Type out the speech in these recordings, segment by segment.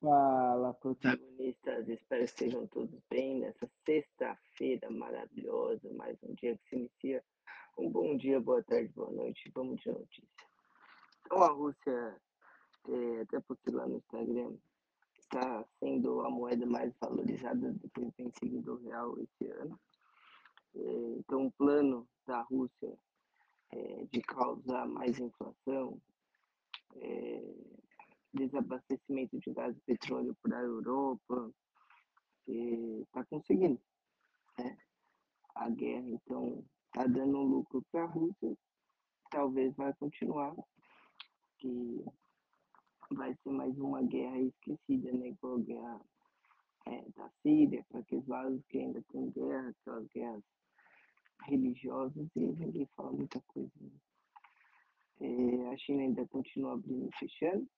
Fala, protagonistas, espero que estejam todos bem nessa sexta-feira maravilhosa, mais um dia que se inicia. Um bom dia, boa tarde, boa noite, vamos de notícia. Então, a Rússia, é, até porque lá no Instagram, está sendo a moeda mais valorizada depois de ter seguido o real esse ano. É, então, o plano da Rússia é, de causar mais inflação, é, desabastecimento de gás e petróleo para a Europa, está conseguindo. Né? A guerra, então, está dando lucro para a Rússia, talvez vai continuar, que vai ser mais uma guerra esquecida, né? Igual a guerra é, da Síria, para aqueles lados que ainda tem guerra, aquelas guerras religiosas, e ninguém fala muita coisa. Né? É, a China ainda continua abrindo e fechando,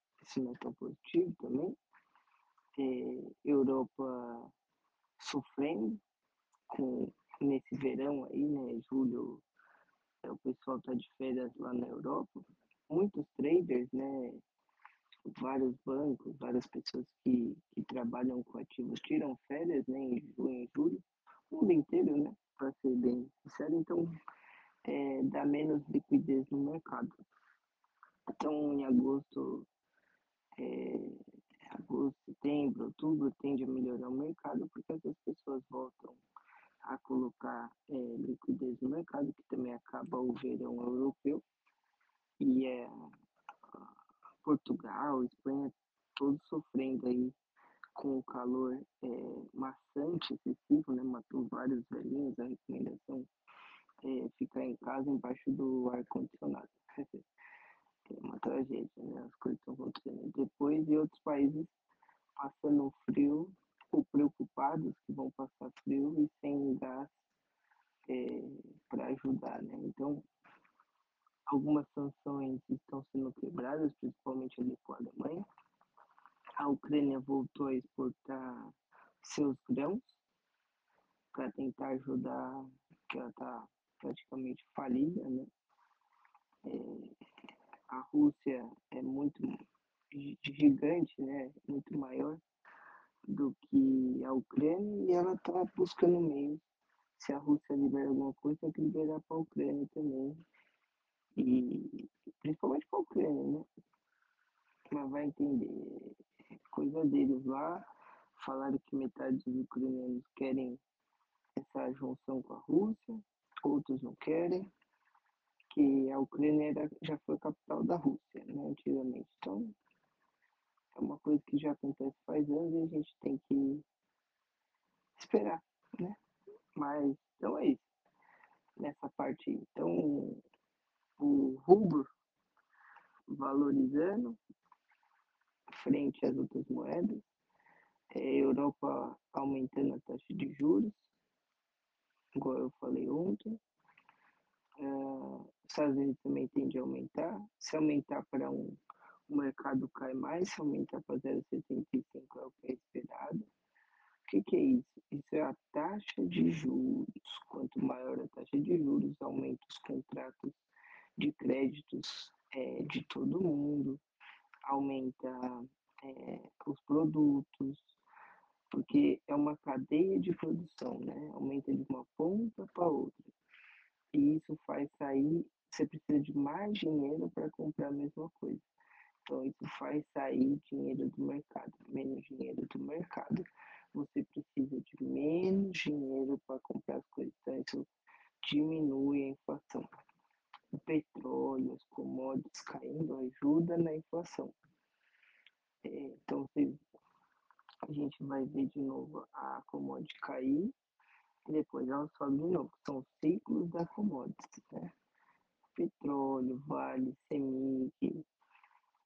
tão positivo também. É, Europa sofrendo com nesse verão aí, né, julho, é, o pessoal está de férias lá na Europa. Muitos traders, né, vários bancos, várias pessoas que, que trabalham com ativos tiram férias, né, em julho, o mundo inteiro, né, para ser bem sincero. Então, é, dá menos liquidez no mercado. Então, em agosto, é, agosto, setembro, outubro, tende a melhorar o mercado, porque as pessoas voltam a colocar é, liquidez no mercado, que também acaba o verão europeu, e é, Portugal, Espanha, todos sofrendo aí com o calor é, maçante, excessivo, né? Matou vários velhinhos, a recomendação é ficar em casa embaixo do ar-condicionado. é uma tragédia, né? As coisas estão acontecendo. Depois, em outros países, passando frio, ou preocupados que vão passar frio e sem gás é, para ajudar, né? Então, algumas sanções estão sendo quebradas, principalmente ali com a Alemanha. A Ucrânia voltou a exportar seus grãos para tentar ajudar, que ela está praticamente falida, né? É, a Rússia é muito gigante, né? Muito maior do que a Ucrânia e ela está buscando meios. Se a Rússia libera alguma coisa, tem que liberar para a Ucrânia também. E principalmente para a Ucrânia, né? Mas vai entender. Coisa deles lá. Falaram que metade dos ucranianos querem essa junção com a Rússia, outros não querem. Que a Ucrânia era, já foi a capital da Rússia, né, antigamente. Então, é uma coisa que já acontece faz anos e a gente tem que esperar, né? Mas, então é isso. Nessa parte, então, o rubro valorizando frente às outras moedas, é, Europa aumentando a taxa de juros, igual eu falei ontem, uh, Estados Unidos também tende a aumentar, se aumentar para um o mercado cai mais, se aumentar para 0,75 é o que é esperado. O que, que é isso? Isso é a taxa de juros. Quanto maior a taxa de juros, aumenta os contratos de créditos é, de todo mundo, aumenta é, os produtos, porque é uma cadeia de produção, né? Aumenta de uma ponta para outra. E isso faz sair, você precisa de mais dinheiro para comprar a mesma coisa. Isso faz sair dinheiro do mercado. Menos dinheiro do mercado, você precisa de menos dinheiro para comprar as coisas. Então, isso diminui a inflação. O petróleo, as commodities caindo ajuda na inflação. É, então, se a gente vai ver de novo a commodity cair, depois ela sobe de novo. São ciclos da commodity, né? Petróleo, Vale, Semic,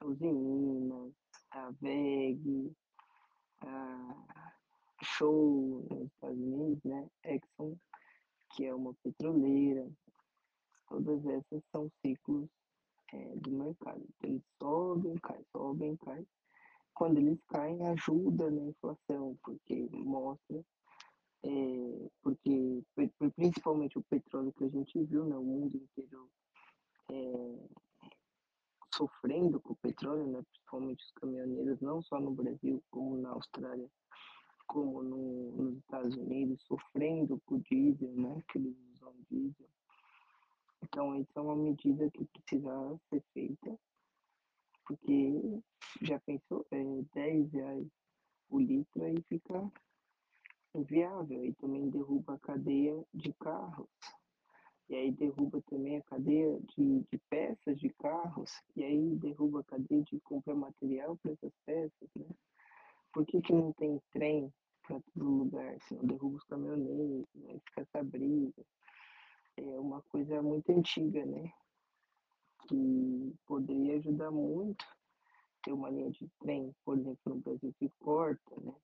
Usiminas, a VEG, a Show nos Estados Unidos, né? Exxon, que é uma petroleira. Todas essas são ciclos é, do mercado. Eles sobem, caem, sobem, caem. Quando eles caem, ajuda na inflação, porque mostra, é, porque principalmente o petróleo que a gente viu, né, o mundo inteiro é, sofrendo com o petróleo, né, principalmente os caminhoneiros, não só no Brasil, como na Austrália, como no, nos Estados Unidos, sofrendo com o diesel, né, que eles usam diesel. Então, isso é uma medida que precisa ser feita, porque já pensou, é 10 reais o litro aí fica inviável e também derruba a cadeia de carros. E aí derruba também a cadeia de, de peças de carros, e aí derruba a cadeia de comprar material para essas peças, né? Por que, que não tem trem para todo lugar? Se não derruba os caminhoneiros, né? fica essa briga. É uma coisa muito antiga, né? Que poderia ajudar muito ter uma linha de trem, por exemplo, no Brasil que corta, né?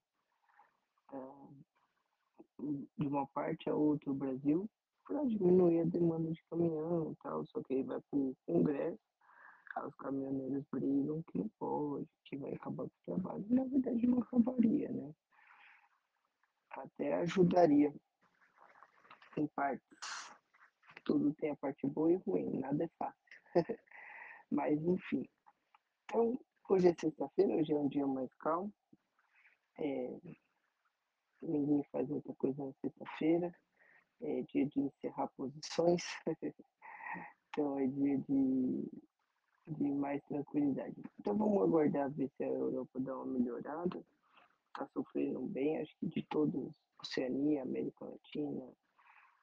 Ah, de uma parte a outra do Brasil para diminuir a demanda de caminhão e tal, só que aí vai para o Congresso, os caminhoneiros brigam que não pode, que vai acabar com o trabalho. Na verdade não acabaria, né? Até ajudaria em partes. Tudo tem a parte boa e ruim, nada é fácil. Mas enfim. Então, hoje é sexta-feira, hoje é um dia mais calmo. É, ninguém faz muita coisa na sexta-feira é dia de encerrar posições, então é dia de, de mais tranquilidade. Então vamos aguardar ver se a Europa dá uma melhorada. Está sofrendo bem, acho que de todos, Oceania, América Latina,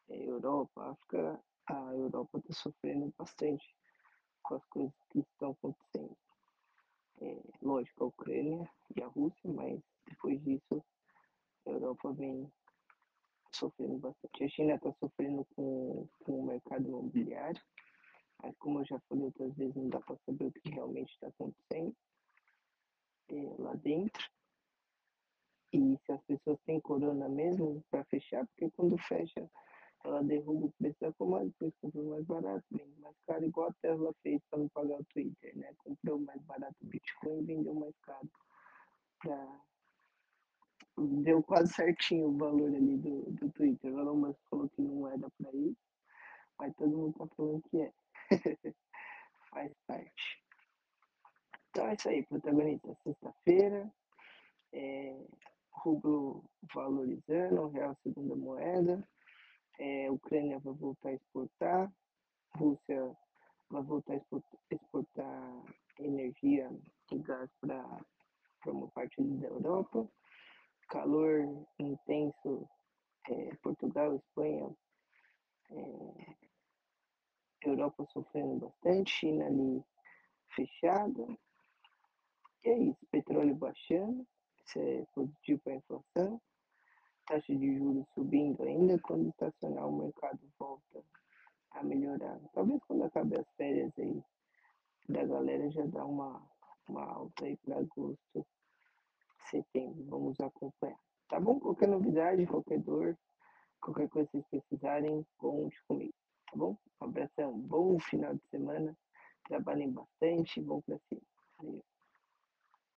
é, Europa, África, a Europa está sofrendo bastante com as coisas que estão acontecendo. É, lógico, a Ucrânia e a Rússia, mas depois disso a Europa vem sofrendo bastante. A China está sofrendo com, com o mercado imobiliário, mas como eu já falei outras vezes, não dá para saber o que realmente está acontecendo é, lá dentro. E se as pessoas têm corona mesmo para fechar, porque quando fecha, ela derruba o preço da commodity, depois compra mais barato, vende mais caro, igual a Tesla fez para não pagar o Twitter, né? Comprou mais barato o Bitcoin e vendeu mais caro para deu quase certinho o valor ali do, do Twitter. O Elon Musk falou que não era para isso, mas todo mundo tá falando que é. Faz parte. Então é isso aí, protagonista. Sexta-feira, é, rublo valorizando, real segunda moeda, é, Ucrânia vai voltar a exportar, Rússia vai voltar a exportar, exportar energia e gás para uma parte da Europa calor intenso, é, Portugal, Espanha, é, Europa sofrendo bastante, China ali fechada. E é isso, petróleo baixando, isso é positivo para a inflação, taxa de juros subindo ainda, quando estacionar o mercado volta a melhorar. Talvez quando acabe as férias aí da galera já dá uma, uma alta aí para agosto, setembro. Vamos acompanhar. Tá bom? Qualquer novidade, qualquer dor, qualquer coisa que vocês precisarem, conte comigo. Tá bom? Um abração, bom final de semana. Trabalhem bastante, bom pra cima.